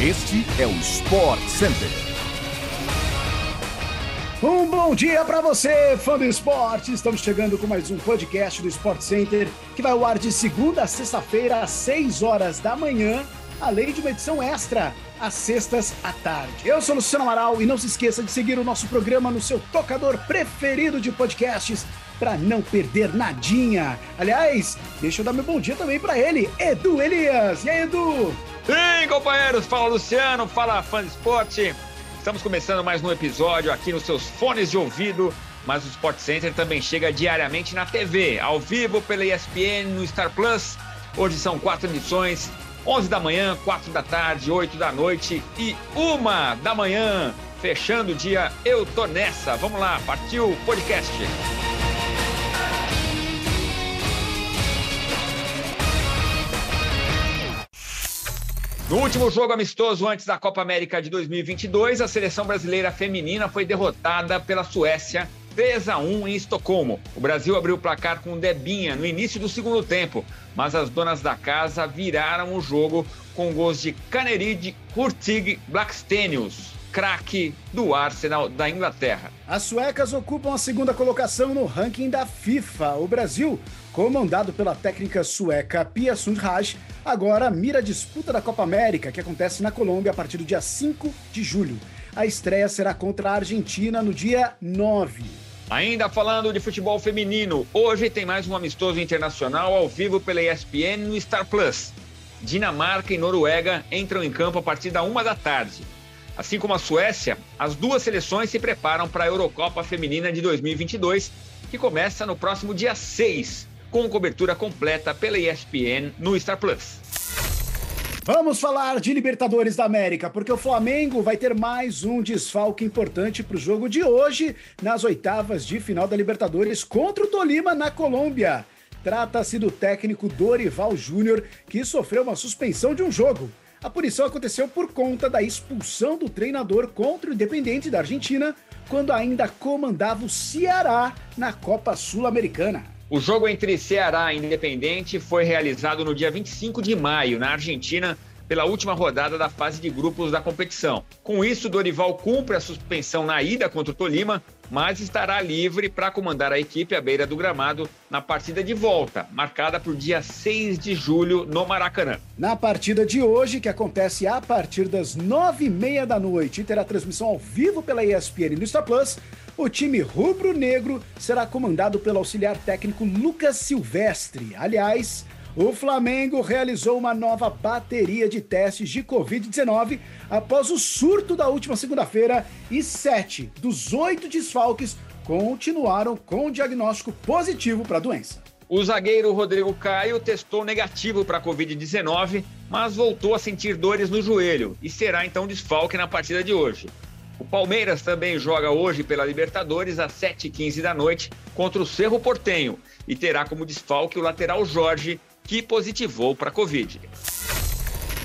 Este é o Sport Center. Um bom dia para você, fã do esporte. Estamos chegando com mais um podcast do Sport Center, que vai ao ar de segunda a sexta-feira, às 6 horas da manhã, além de uma edição extra às sextas à tarde. Eu sou Luciano Amaral e não se esqueça de seguir o nosso programa no seu tocador preferido de podcasts para não perder nadinha. Aliás, deixa eu dar meu bom dia também para ele, Edu Elias. E aí, Edu? Sim, companheiros, fala Luciano, fala fã de esporte. Estamos começando mais um episódio aqui nos seus fones de ouvido, mas o Sport Center também chega diariamente na TV, ao vivo pela ESPN, no Star Plus. Hoje são quatro edições, 11 da manhã, 4 da tarde, 8 da noite e 1 da manhã. Fechando o dia, eu tô nessa. Vamos lá, partiu o podcast. No último jogo amistoso antes da Copa América de 2022, a seleção brasileira feminina foi derrotada pela Suécia 3 a 1 em Estocolmo. O Brasil abriu o placar com Debinha no início do segundo tempo, mas as donas da casa viraram o jogo com gols de Canerid Hurtig Blackstenius, craque do Arsenal da Inglaterra. As suecas ocupam a segunda colocação no ranking da FIFA. O Brasil, comandado pela técnica sueca Pia Sundhage, agora mira a disputa da Copa América, que acontece na Colômbia a partir do dia 5 de julho. A estreia será contra a Argentina no dia 9. Ainda falando de futebol feminino, hoje tem mais um amistoso internacional ao vivo pela ESPN no Star Plus. Dinamarca e Noruega entram em campo a partir da uma da tarde. Assim como a Suécia, as duas seleções se preparam para a Eurocopa Feminina de 2022, que começa no próximo dia 6, com cobertura completa pela ESPN no Star Plus. Vamos falar de Libertadores da América, porque o Flamengo vai ter mais um desfalque importante para o jogo de hoje, nas oitavas de final da Libertadores contra o Tolima, na Colômbia. Trata-se do técnico Dorival Júnior, que sofreu uma suspensão de um jogo. A punição aconteceu por conta da expulsão do treinador contra o Independente da Argentina, quando ainda comandava o Ceará na Copa Sul-Americana. O jogo entre Ceará e Independente foi realizado no dia 25 de maio, na Argentina, pela última rodada da fase de grupos da competição. Com isso, Dorival cumpre a suspensão na ida contra o Tolima, mas estará livre para comandar a equipe à beira do gramado na partida de volta, marcada o dia 6 de julho no Maracanã. Na partida de hoje, que acontece a partir das nove e meia da noite e terá transmissão ao vivo pela ESPN no Star Plus, o time rubro-negro será comandado pelo auxiliar técnico Lucas Silvestre. Aliás, o Flamengo realizou uma nova bateria de testes de Covid-19 após o surto da última segunda-feira e sete dos oito desfalques continuaram com diagnóstico positivo para a doença. O zagueiro Rodrigo Caio testou negativo para a Covid-19, mas voltou a sentir dores no joelho e será então desfalque na partida de hoje. O Palmeiras também joga hoje pela Libertadores às 7h15 da noite contra o Cerro Portenho e terá como desfalque o lateral Jorge, que positivou para a Covid.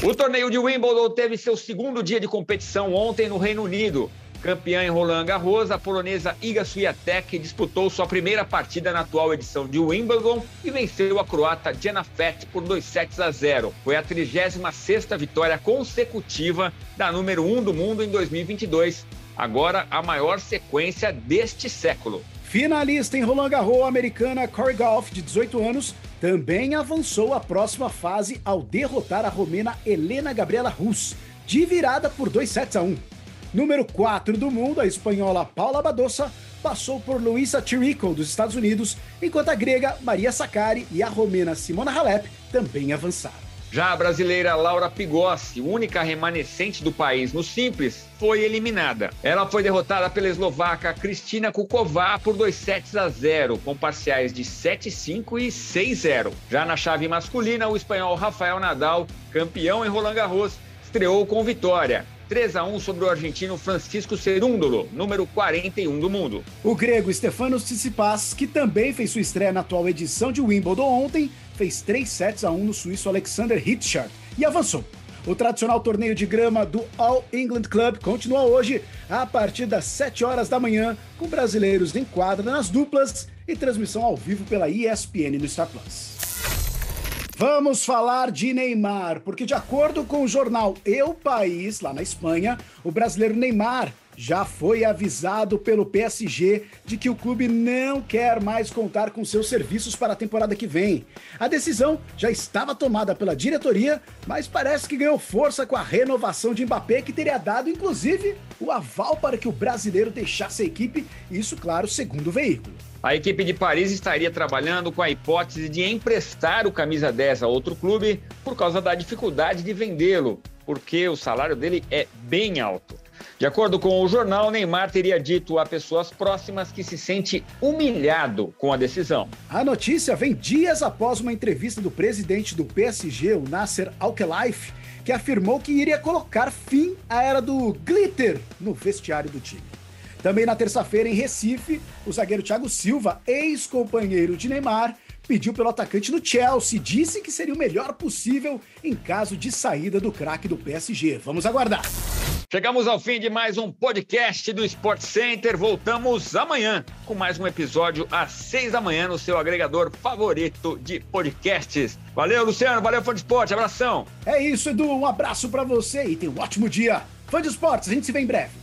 O torneio de Wimbledon teve seu segundo dia de competição ontem no Reino Unido. Campeã em Roland Garros, a polonesa Iga Swiatek disputou sua primeira partida na atual edição de Wimbledon e venceu a croata Jana Fett por 2 sets a 0. Foi a 36ª vitória consecutiva da número 1 do mundo em 2022, agora a maior sequência deste século. Finalista em Roland Garros, a americana Corey Goff, de 18 anos, também avançou à próxima fase ao derrotar a romena Helena Gabriela Rus, de virada por 2 sets a 1. Número 4 do mundo, a espanhola Paula Badosa passou por Luisa Chirico, dos Estados Unidos, enquanto a grega Maria Sakkari e a romena Simona Halep também avançaram. Já a brasileira Laura Pigossi, única remanescente do país no simples, foi eliminada. Ela foi derrotada pela eslovaca Kristina Kuková por 2 sets a 0, com parciais de 7-5 e 6-0. Já na chave masculina, o espanhol Rafael Nadal, campeão em Roland Garros, estreou com vitória. 3 a 1 sobre o argentino Francisco Cerúndolo, número 41 do mundo. O grego Stefanos Tsitsipas, que também fez sua estreia na atual edição de Wimbledon ontem, fez 3 sets a 1 no suíço Alexander Hitchard e avançou. O tradicional torneio de grama do All England Club continua hoje a partir das 7 horas da manhã, com brasileiros em quadra nas duplas e transmissão ao vivo pela ESPN no Star Plus. Vamos falar de Neymar, porque de acordo com o jornal Eu País, lá na Espanha, o brasileiro Neymar já foi avisado pelo PSG de que o clube não quer mais contar com seus serviços para a temporada que vem. A decisão já estava tomada pela diretoria, mas parece que ganhou força com a renovação de Mbappé, que teria dado inclusive o aval para que o brasileiro deixasse a equipe, isso, claro, segundo o veículo. A equipe de Paris estaria trabalhando com a hipótese de emprestar o camisa 10 a outro clube por causa da dificuldade de vendê-lo, porque o salário dele é bem alto. De acordo com o jornal, Neymar teria dito a pessoas próximas que se sente humilhado com a decisão. A notícia vem dias após uma entrevista do presidente do PSG, o Nasser Al-Khelaifi, que afirmou que iria colocar fim à era do glitter no vestiário do time. Também na terça-feira, em Recife, o zagueiro Thiago Silva, ex-companheiro de Neymar, pediu pelo atacante no Chelsea, disse que seria o melhor possível em caso de saída do craque do PSG. Vamos aguardar. Chegamos ao fim de mais um podcast do Sport Center. Voltamos amanhã com mais um episódio às seis da manhã no seu agregador favorito de podcasts. Valeu, Luciano. Valeu, fã de esporte. Abração. É isso, Edu. Um abraço para você e tenha um ótimo dia. Fã de esportes, a gente se vê em breve.